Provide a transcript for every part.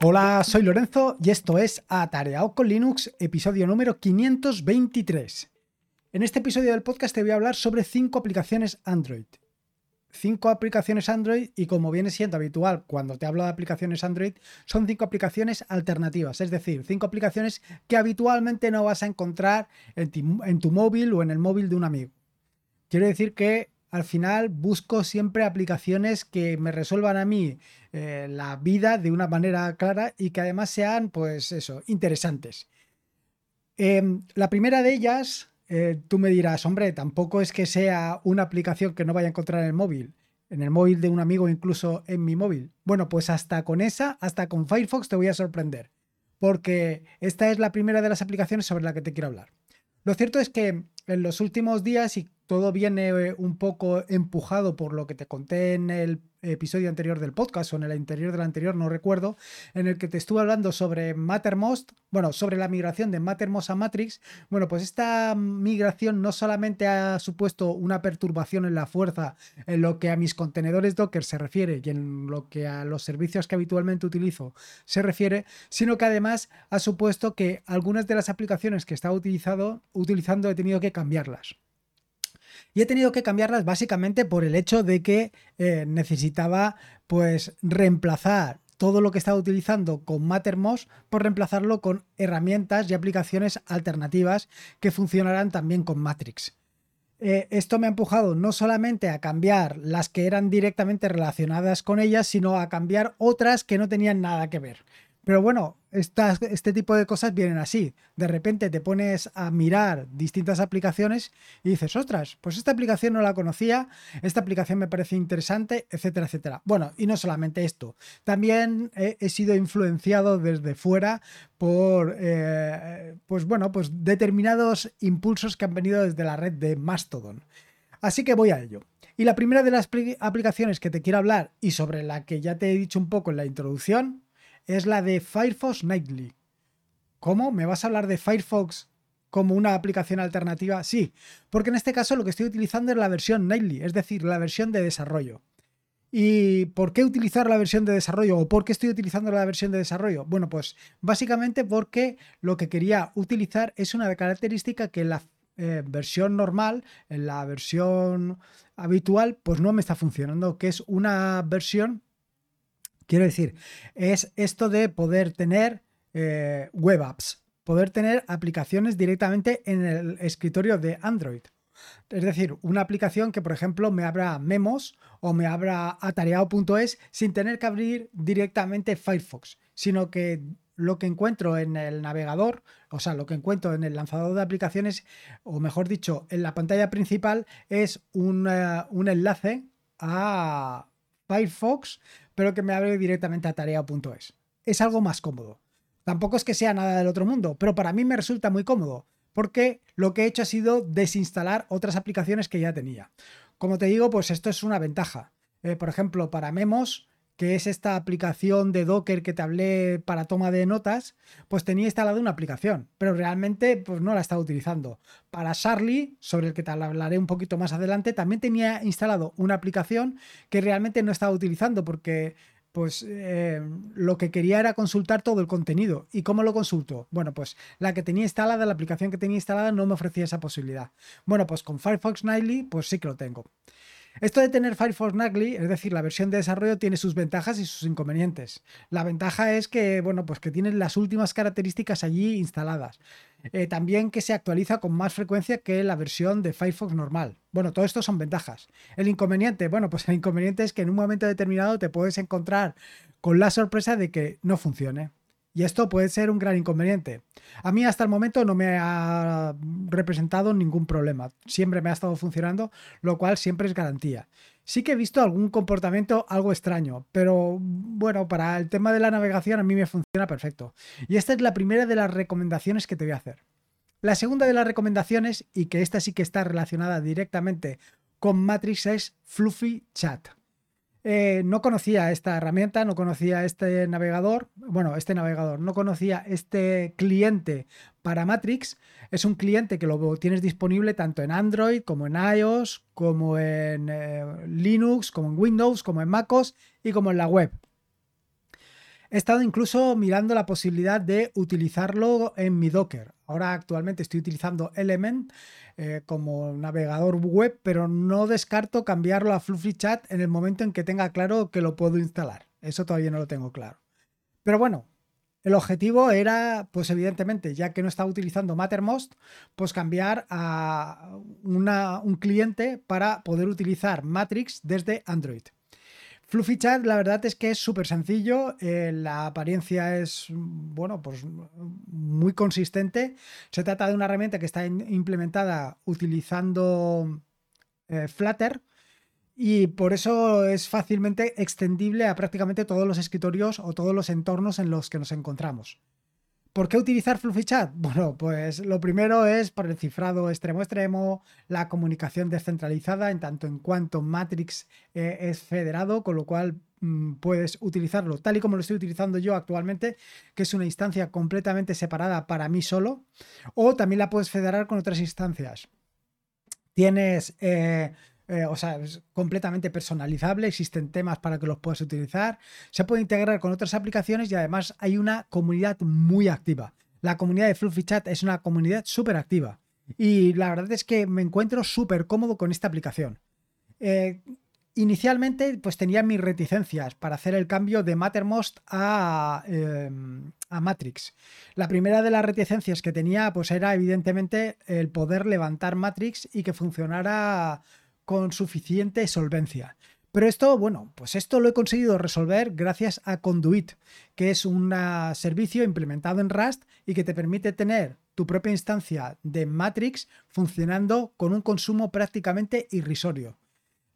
Hola, soy Lorenzo y esto es Atareado con Linux, episodio número 523. En este episodio del podcast te voy a hablar sobre cinco aplicaciones Android. Cinco aplicaciones Android y como viene siendo habitual cuando te hablo de aplicaciones Android, son cinco aplicaciones alternativas, es decir, cinco aplicaciones que habitualmente no vas a encontrar en tu, móvil o en el móvil de un amigo. Quiero decir que al final busco siempre aplicaciones que me resuelvan a mí eh, la vida de una manera clara y que además sean, pues eso, interesantes. Em, la primera de ellas, eh, tú me dirás, hombre, tampoco es que sea una aplicación que no vaya a encontrar en el móvil, en el móvil de un amigo, incluso en mi móvil. Bueno, pues hasta con esa, hasta con Firefox te voy a sorprender, porque esta es la primera de las aplicaciones sobre la que te quiero hablar. Lo cierto es que en los últimos días, y todo viene eh, un poco empujado por lo que te conté en el episodio anterior del podcast o en el interior del anterior, no recuerdo, en el que te estuve hablando sobre Mattermost, bueno, sobre la migración de Mattermost a Matrix. Bueno, pues esta migración no solamente ha supuesto una perturbación en la fuerza en lo que a mis contenedores Docker se refiere y en lo que a los servicios que habitualmente utilizo se refiere, sino que además ha supuesto que algunas de las aplicaciones que estaba utilizando he tenido que cambiarlas. Y he tenido que cambiarlas básicamente por el hecho de que eh, necesitaba pues reemplazar todo lo que estaba utilizando con Mattermost por reemplazarlo con herramientas y aplicaciones alternativas que funcionarán también con Matrix. Eh, esto me ha empujado no solamente a cambiar las que eran directamente relacionadas con ellas, sino a cambiar otras que no tenían nada que ver. Pero bueno, este tipo de cosas vienen así. De repente te pones a mirar distintas aplicaciones y dices, ostras, pues esta aplicación no la conocía, esta aplicación me parece interesante, etcétera, etcétera. Bueno, y no solamente esto, también he, sido influenciado desde fuera por, eh, pues bueno, pues determinados impulsos que han venido desde la red de Mastodon. Así que voy a ello. Y la primera de las aplicaciones que te quiero hablar y sobre la que ya te he dicho un poco en la introducción es la de Firefox Nightly. ¿Cómo? ¿Me vas a hablar de Firefox como una aplicación alternativa? Sí, porque en este caso lo que estoy utilizando es la versión Nightly, es decir, la versión de desarrollo. ¿Y por qué utilizar la versión de desarrollo o por qué estoy utilizando la versión de desarrollo? Bueno, pues básicamente porque lo que quería utilizar es una característica que en la eh, versión normal, en la versión habitual, pues no me está funcionando, que es una versión Quiero decir, es esto de poder tener eh, web apps, poder tener aplicaciones directamente en el escritorio de Android. Es decir, una aplicación que, por ejemplo, me abra memos o me abra atareado.es sin tener que abrir directamente Firefox, sino que lo que encuentro en el navegador, o sea, lo que encuentro en el lanzador de aplicaciones, o mejor dicho, en la pantalla principal, es un, un enlace a Firefox pero que me abre directamente a tarea.es. Es algo más cómodo. Tampoco es que sea nada del otro mundo, pero para mí me resulta muy cómodo, porque lo que he hecho ha sido desinstalar otras aplicaciones que ya tenía. Como te digo, pues esto es una ventaja. Eh, por ejemplo, para Memos, que es esta aplicación de Docker que te hablé para toma de notas, pues tenía instalada una aplicación, pero realmente pues no la estaba utilizando. Para Charlie, sobre el que te hablaré un poquito más adelante, también tenía instalado una aplicación que realmente no estaba utilizando porque pues eh, lo que quería era consultar todo el contenido. ¿Y cómo lo consulto? Bueno, pues la que tenía instalada, la aplicación que tenía instalada no me ofrecía esa posibilidad. Bueno, pues con Firefox Nightly, pues sí que lo tengo. Esto de tener Firefox Nightly, es decir, la versión de desarrollo tiene sus ventajas y sus inconvenientes. La ventaja es que, bueno, pues que tiene las últimas características allí instaladas. Eh, también que se actualiza con más frecuencia que la versión de Firefox normal. Bueno, todo esto son ventajas. El inconveniente, bueno, pues el inconveniente es que en un momento determinado te puedes encontrar con la sorpresa de que no funcione. Y esto puede ser un gran inconveniente. A mí hasta el momento no me ha representado ningún problema. Siempre me ha estado funcionando, lo cual siempre es garantía. Sí que he visto algún comportamiento algo extraño, pero bueno, para el tema de la navegación a mí me funciona perfecto. Y esta es la primera de las recomendaciones que te voy a hacer. La segunda de las recomendaciones, y que esta sí que está relacionada directamente con Matrix, es Fluffy Chat. Eh, no conocía esta herramienta, no conocía este navegador, bueno, este navegador, no conocía este cliente para Matrix. Es un cliente que lo tienes disponible tanto en Android como en iOS, como en eh, Linux, como en Windows, como en MacOS y como en la web. He estado incluso mirando la posibilidad de utilizarlo en mi Docker. Ahora actualmente estoy utilizando Element eh, como navegador web, pero no descarto cambiarlo a Fluffy Chat en el momento en que tenga claro que lo puedo instalar. Eso todavía no lo tengo claro. Pero bueno, el objetivo era, pues evidentemente, ya que no estaba utilizando Mattermost, pues cambiar a un cliente para poder utilizar Matrix desde Android. Fluffy Chat, la verdad es que es súper sencillo, eh, la apariencia es, bueno, pues muy consistente. Se trata de una herramienta que está implementada utilizando eh, Flutter y por eso es fácilmente extendible a prácticamente todos los escritorios o todos los entornos en los que nos encontramos. ¿Por qué utilizar Fluffy Chat? Bueno, pues lo primero es por el cifrado extremo extremo, la comunicación descentralizada en tanto en cuanto Matrix eh, es federado, con lo cual mm, puedes utilizarlo tal y como lo estoy utilizando yo actualmente, que es una instancia completamente separada para mí solo, o también la puedes federar con otras instancias. Tienes eh, eh, o sea, es completamente personalizable, existen temas para que los puedas utilizar, se puede integrar con otras aplicaciones y además hay una comunidad muy activa. La comunidad de Fluffy Chat es una comunidad súper activa y la verdad es que me encuentro súper cómodo con esta aplicación. Eh, inicialmente pues tenía mis reticencias para hacer el cambio de Mattermost a, em, a, Matrix. La primera de las reticencias que tenía pues era evidentemente el poder levantar Matrix y que funcionara con suficiente solvencia. Pero esto, bueno, pues esto lo he conseguido resolver gracias a Conduit, que es un servicio implementado en Rust y que te permite tener tu propia instancia de Matrix funcionando con un consumo prácticamente irrisorio.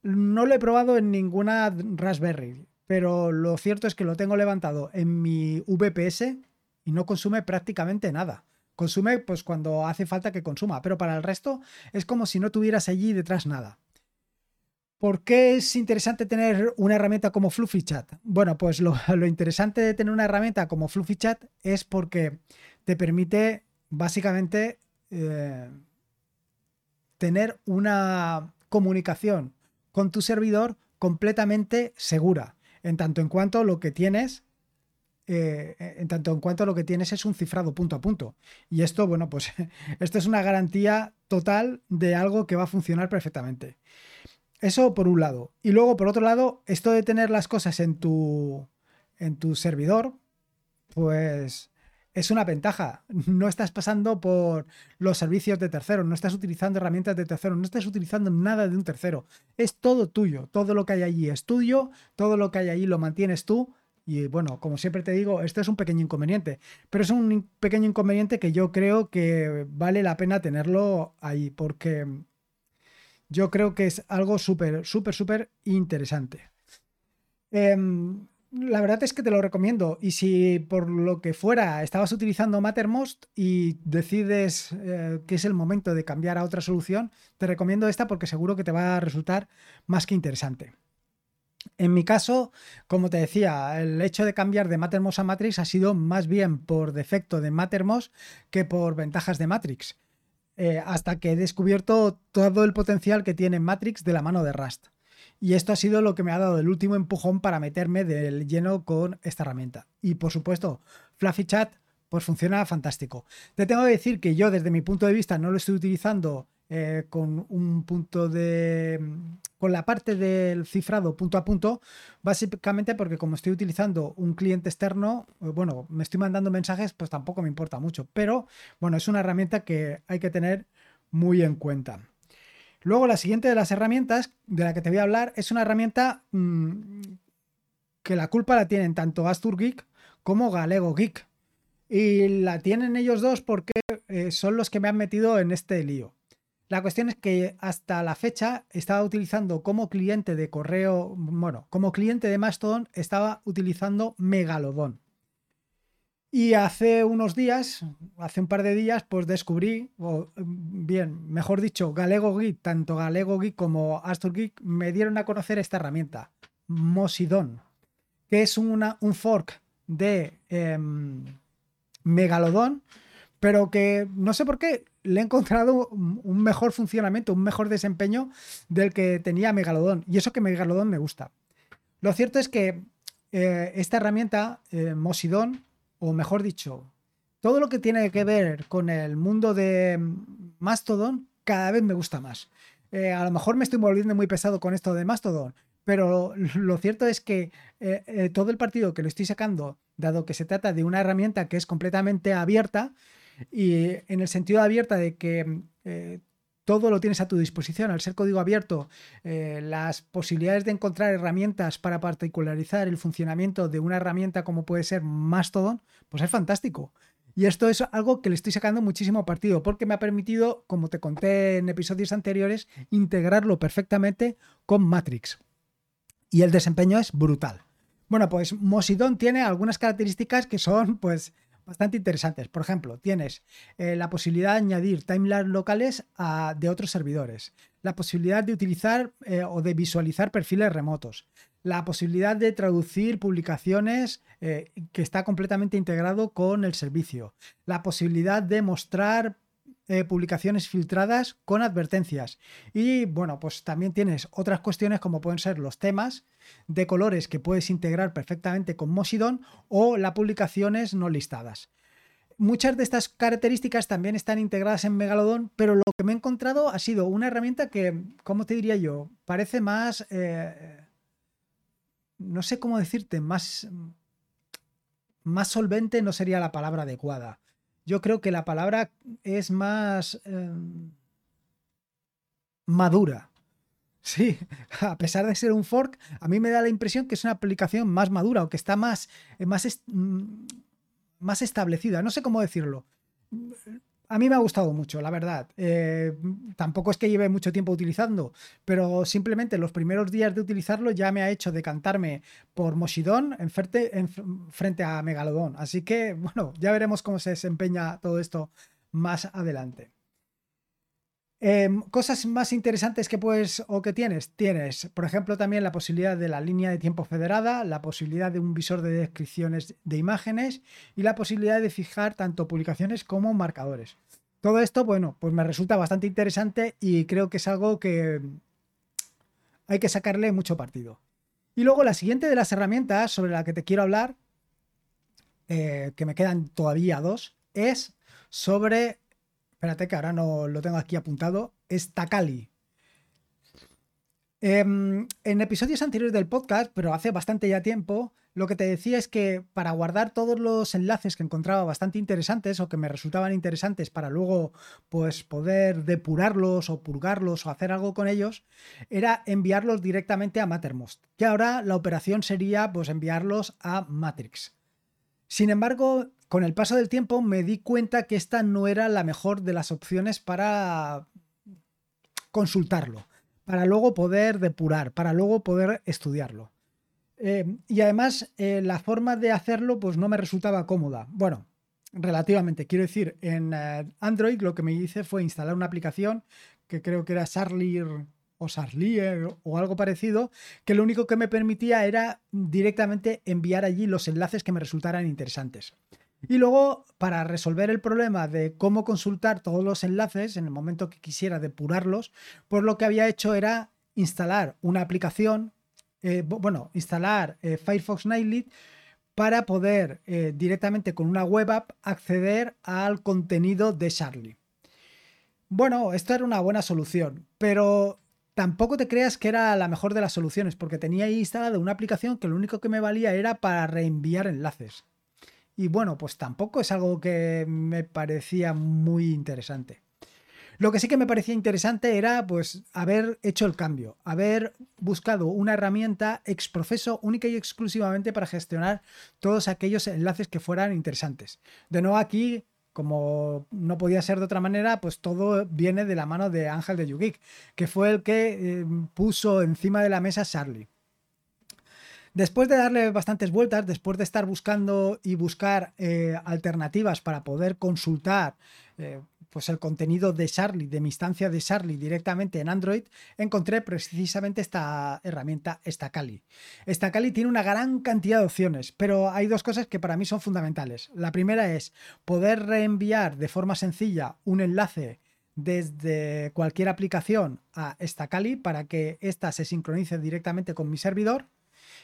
No lo he probado en ninguna Raspberry, pero lo cierto es que lo tengo levantado en mi VPS y no consume prácticamente nada. Consume pues cuando hace falta que consuma, pero para el resto es como si no tuvieras allí detrás nada. ¿Por qué es interesante tener una herramienta como Fluffy Chat? Bueno, pues lo, interesante de tener una herramienta como Fluffy Chat es porque te permite básicamente eh, tener una comunicación con tu servidor completamente segura, en tanto en cuanto lo que tienes eh, en tanto en cuanto lo que tienes es un cifrado punto a punto. Y esto, bueno, pues esto es una garantía total de algo que va a funcionar perfectamente. Eso por un lado. Y luego, por otro lado, esto de tener las cosas en tu, en tu servidor, pues es una ventaja. No estás pasando por los servicios de terceros, no estás utilizando herramientas de terceros, no estás utilizando nada de un tercero. Es todo tuyo. Todo lo que hay allí es tuyo, todo lo que hay allí lo mantienes tú. Y bueno, como siempre te digo, esto es un pequeño inconveniente, pero es un pequeño inconveniente que yo creo que vale la pena tenerlo ahí, porque yo creo que es algo súper, súper, súper interesante. Em, la verdad es que te lo recomiendo. Y si por lo que fuera estabas utilizando Mattermost y decides eh, que es el momento de cambiar a otra solución, te recomiendo esta porque seguro que te va a resultar más que interesante. En mi caso, como te decía, el hecho de cambiar de Mattermost a Matrix ha sido más bien por defecto de Mattermost que por ventajas de Matrix. Eh, hasta que he descubierto todo el potencial que tiene Matrix de la mano de Rust. Y esto ha sido lo que me ha dado el último empujón para meterme del lleno con esta herramienta. Y por supuesto, Fluffy Chat, pues funciona fantástico. Te tengo que decir que yo desde mi punto de vista no lo estoy utilizando eh, con un punto de. con la parte del cifrado punto a punto, básicamente porque como estoy utilizando un cliente externo, eh, bueno, me estoy mandando mensajes, pues tampoco me importa mucho. Pero bueno, es una herramienta que hay que tener muy en cuenta. Luego, la siguiente de las herramientas de la que te voy a hablar es una herramienta mm, que la culpa la tienen tanto Astur Geek como Galego Geek. Y la tienen ellos dos porque eh, son los que me han metido en este lío. La cuestión es que hasta la fecha estaba utilizando como cliente de correo, bueno, como cliente de Mastodon estaba utilizando Megalodon. Y hace unos días, hace un par de días, pues descubrí, o bien, mejor dicho, Galego Geek, tanto Galego Geek como Astor Geek me dieron a conocer esta herramienta, Mosidon, que es una, un fork de em, Megalodon, pero que no sé por qué le he encontrado un mejor funcionamiento, un mejor desempeño del que tenía Megalodon. Y eso que Megalodon me gusta. Lo cierto es que eh, esta herramienta, eh, Mosidon, o mejor dicho, todo lo que tiene que ver con el mundo de Mastodon, cada vez me gusta más. Eh, a lo mejor me estoy volviendo muy pesado con esto de Mastodon, pero lo cierto es que todo el partido que lo estoy sacando, dado que se trata de una herramienta que es completamente abierta, y en el sentido abierta de que todo lo tienes a tu disposición. Al ser código abierto, eh, las posibilidades de encontrar herramientas para particularizar el funcionamiento de una herramienta como puede ser Mastodon, pues es fantástico. Y esto es algo que le estoy sacando muchísimo partido porque me ha permitido, como te conté en episodios anteriores, integrarlo perfectamente con Matrix. Y el desempeño es brutal. Bueno, pues Mosidon tiene algunas características que son, pues, bastante interesantes. Por ejemplo, tienes eh, la posibilidad de añadir timelines locales de otros servidores, la posibilidad de utilizar eh, o de visualizar perfiles remotos, la posibilidad de traducir publicaciones eh, que está completamente integrado con el servicio, la posibilidad de mostrar eh, publicaciones filtradas con advertencias. Y bueno, pues también tienes otras cuestiones como pueden ser los temas de colores que puedes integrar perfectamente con Mosidon o las publicaciones no listadas. Muchas de estas características también están integradas en Megalodon, pero lo que me he encontrado ha sido una herramienta que, ¿cómo te diría yo? Parece más... Eh, no sé cómo decirte, más... Más solvente no sería la palabra adecuada yo creo que la palabra es más em, madura. Sí, a pesar de ser un fork, a mí me da la impresión que es una aplicación más madura o que está más, más, mm, más establecida. No sé cómo decirlo a mí me ha gustado mucho, la verdad. Eh, tampoco es que lleve mucho tiempo utilizando, pero simplemente los primeros días de utilizarlo ya me ha hecho decantarme por Moshidon en frente, en frente a Megalodon. Así que, bueno, ya veremos cómo se desempeña todo esto más adelante. Em, cosas más interesantes que puedes o que tienes. Tienes, por ejemplo, también la posibilidad de la línea de tiempo federada, la posibilidad de un visor de descripciones de imágenes y la posibilidad de fijar tanto publicaciones como marcadores. Todo esto, bueno, pues me resulta bastante interesante y creo que es algo que hay que sacarle mucho partido. Y luego la siguiente de las herramientas sobre la que te quiero hablar, eh, que me quedan todavía dos, es sobre, espérate que ahora no lo tengo aquí apuntado, es Takali. Em, en episodios anteriores del podcast, pero hace bastante ya tiempo, lo que te decía es que para guardar todos los enlaces que encontraba bastante interesantes o que me resultaban interesantes para luego pues poder depurarlos o purgarlos o hacer algo con ellos, era enviarlos directamente a Mattermost, que ahora la operación sería pues enviarlos a Matrix. Sin embargo, con el paso del tiempo me di cuenta que esta no era la mejor de las opciones para consultarlo para luego poder depurar, para luego poder estudiarlo. Eh, y además, eh, la forma de hacerlo pues no me resultaba cómoda. Bueno, relativamente. Quiero decir, en eh, Android lo que me hice fue instalar una aplicación que creo que era Sarlier o Sarlier o algo parecido, que lo único que me permitía era directamente enviar allí los enlaces que me resultaran interesantes. Y luego, para resolver el problema de cómo consultar todos los enlaces en el momento que quisiera depurarlos, pues lo que había hecho era instalar una aplicación, eh, bueno, instalar eh, Firefox Nightly para poder eh, directamente con una web app acceder al contenido de Charlie. Bueno, esto era una buena solución, pero tampoco te creas que era la mejor de las soluciones, porque tenía ahí instalada una aplicación que lo único que me valía era para reenviar enlaces. Y bueno, pues tampoco es algo que me parecía muy interesante. Lo que sí que me parecía interesante era pues haber hecho el cambio, haber buscado una herramienta ex proceso única y exclusivamente para gestionar todos aquellos enlaces que fueran interesantes. De nuevo aquí, como no podía ser de otra manera, pues todo viene de la mano de Ángel de Yugik, que fue el que eh, puso encima de la mesa Charlie. Después de darle bastantes vueltas, después de estar buscando y buscar eh, alternativas para poder consultar eh, pues el contenido de Charlie, de mi instancia de Charlie directamente en Android, encontré precisamente esta herramienta Stacali. Stacali tiene una gran cantidad de opciones, pero hay dos cosas que para mí son fundamentales. La primera es poder reenviar de forma sencilla un enlace desde cualquier aplicación a Stacali para que ésta se sincronice directamente con mi servidor.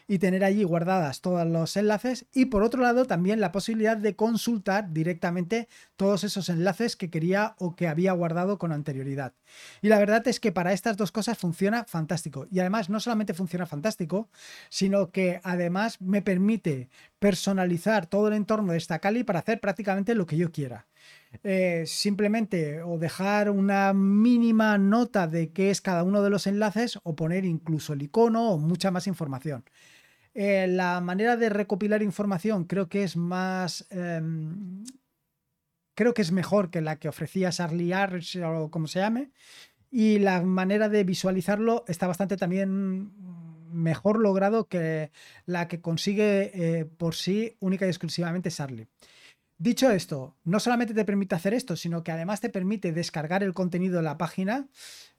Y tener allí guardadas todos los enlaces y por otro lado también la posibilidad de consultar directamente todos esos enlaces que quería o que había guardado con anterioridad. Y la verdad es que para estas dos cosas funciona fantástico y además no solamente funciona fantástico, sino que además me permite personalizar todo el entorno de esta Kali para hacer prácticamente lo que yo quiera. Eh, simplemente o dejar una mínima nota de qué es cada uno de los enlaces o poner incluso el icono o mucha más información. Eh, la manera de recopilar información creo que es más... Em, creo que es mejor que la que ofrecía Charlie Arch o como se llame. Y la manera de visualizarlo está bastante también mejor logrado que la que consigue eh, por sí única y exclusivamente Charlie. Dicho esto, no solamente te permite hacer esto, sino que además te permite descargar el contenido de la página.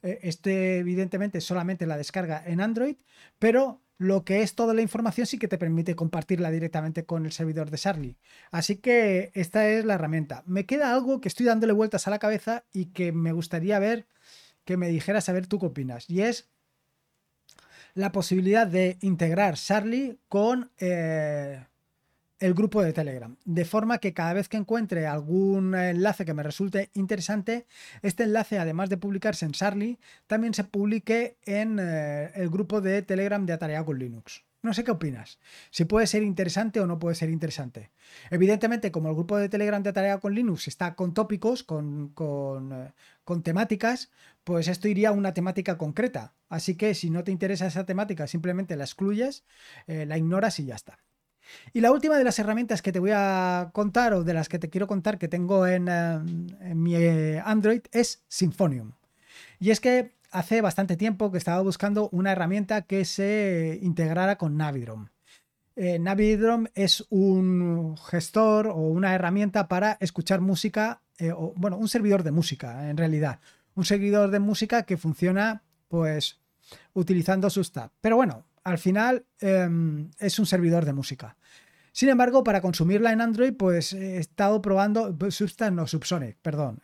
Eh, este, evidentemente, solamente la descarga en Android, pero lo que es toda la información sí que te permite compartirla directamente con el servidor de Charlie. Así que esta es la herramienta. Me queda algo que estoy dándole vueltas a la cabeza y que me gustaría ver que me dijeras a ver tú qué opinas. Y es la posibilidad de integrar Charlie con eh, el grupo de Telegram. De forma que cada vez que encuentre algún enlace que me resulte interesante, este enlace, además de publicarse en Charlie, también se publique en eh, el grupo de Telegram de Atareado con Linux. No sé qué opinas. Si puede ser interesante o no puede ser interesante. Evidentemente, como el grupo de Telegram de Tarea con Linux está con tópicos, con, con, eh, con, temáticas, pues esto iría a una temática concreta. Así que si no te interesa esa temática, simplemente la excluyes, eh, la ignoras y ya está. Y la última de las herramientas que te voy a contar o de las que te quiero contar que tengo en, eh, mi eh, Android es Symfonium. Y es que hace bastante tiempo que estaba buscando una herramienta que se integrara con Navidrom. Eh, Navidrom es un gestor o una herramienta para escuchar música, o, bueno, un servidor de música en realidad. Un servidor de música que funciona pues utilizando sus tabs. Pero bueno, al final em, es un servidor de música. Sin embargo, para consumirla en Android, pues he estado probando, pues, no, Subsonic, perdón,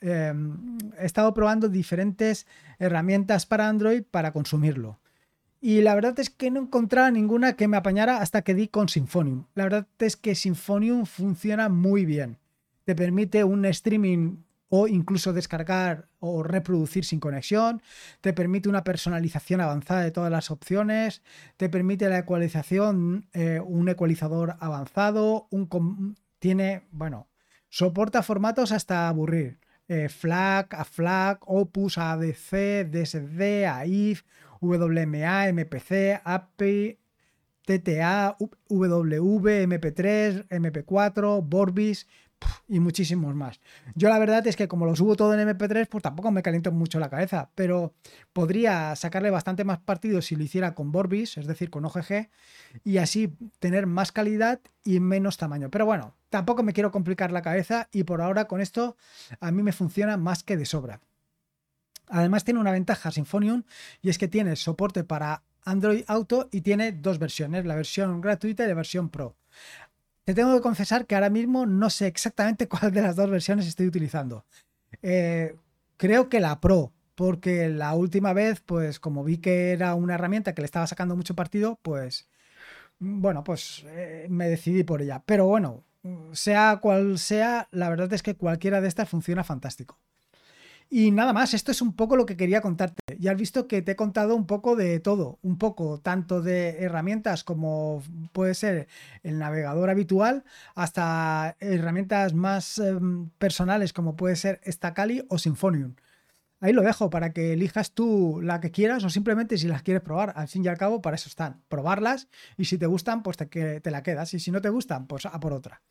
em, he estado probando diferentes herramientas para Android para consumirlo. Y la verdad es que no encontraba ninguna que me apañara hasta que di con Symfonium. La verdad es que Symfonium funciona muy bien. Te permite un streaming o incluso descargar o reproducir sin conexión, te permite una personalización avanzada de todas las opciones, te permite la ecualización, eh, un ecualizador avanzado, un tiene, bueno, soporta formatos hasta aburrir. Eh, FLAC, AFLAC, Opus, ADC, DSD, AIF, WMA, MPC, API, TTA, WV, MP3, MP4, Vorbis, y muchísimos más. Yo la verdad es que como lo subo todo en MP3, pues tampoco me caliento mucho la cabeza, pero podría sacarle bastante más partido si lo hiciera con Vorbis, es decir, con OGG, y así tener más calidad y menos tamaño. Pero bueno, tampoco me quiero complicar la cabeza y por ahora con esto a mí me funciona más que de sobra. Además tiene una ventaja Symfonium y es que tiene soporte para Android Auto y tiene dos versiones, la versión gratuita y la versión Pro. Te tengo que confesar que ahora mismo no sé exactamente cuál de las dos versiones estoy utilizando. Eh, creo que la Pro, porque la última vez, pues como vi que era una herramienta que le estaba sacando mucho partido, pues bueno, pues eh, me decidí por ella. Pero bueno, sea cual sea, la verdad es que cualquiera de estas funciona fantástico. Y nada más, esto es un poco lo que quería contarte. Ya has visto que te he contado un poco de todo, un poco tanto de herramientas como puede ser el navegador habitual, hasta herramientas más em, personales como puede ser Stacali o Symfonium. Ahí lo dejo para que elijas tú la que quieras o simplemente si las quieres probar. Al fin y al cabo, para eso están. Probarlas y si te gustan, pues te, te la quedas. Y si no te gustan, pues a por otra.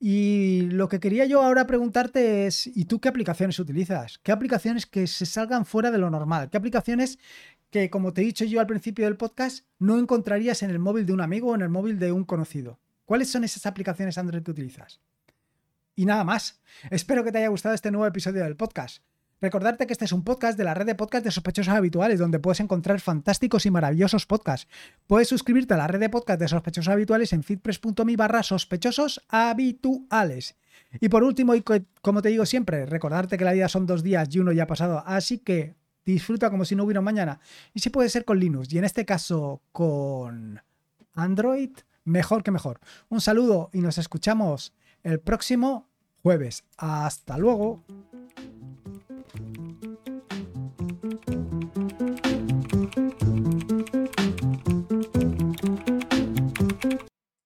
Y lo que quería yo ahora preguntarte es, ¿y tú qué aplicaciones utilizas? ¿Qué aplicaciones que se salgan fuera de lo normal? ¿Qué aplicaciones que, como te he dicho yo al principio del podcast, no encontrarías en el móvil de un amigo o en el móvil de un conocido? ¿Cuáles son esas aplicaciones Android que utilizas? Y nada más. Espero que te haya gustado este nuevo episodio del podcast. Recordarte que este es un podcast de la red de podcast de sospechosos habituales, donde puedes encontrar fantásticos y maravillosos podcasts. Puedes suscribirte a la red de podcast de sospechosos habituales en feedpress.me barra sospechosos habituales. Y por último, y como te digo siempre, recordarte que la vida son dos días y uno ya ha pasado, así que disfruta como si no hubiera mañana. Y si puede ser con Linux, y en este caso con Android, mejor que mejor. Un saludo y nos escuchamos el próximo jueves. Hasta luego.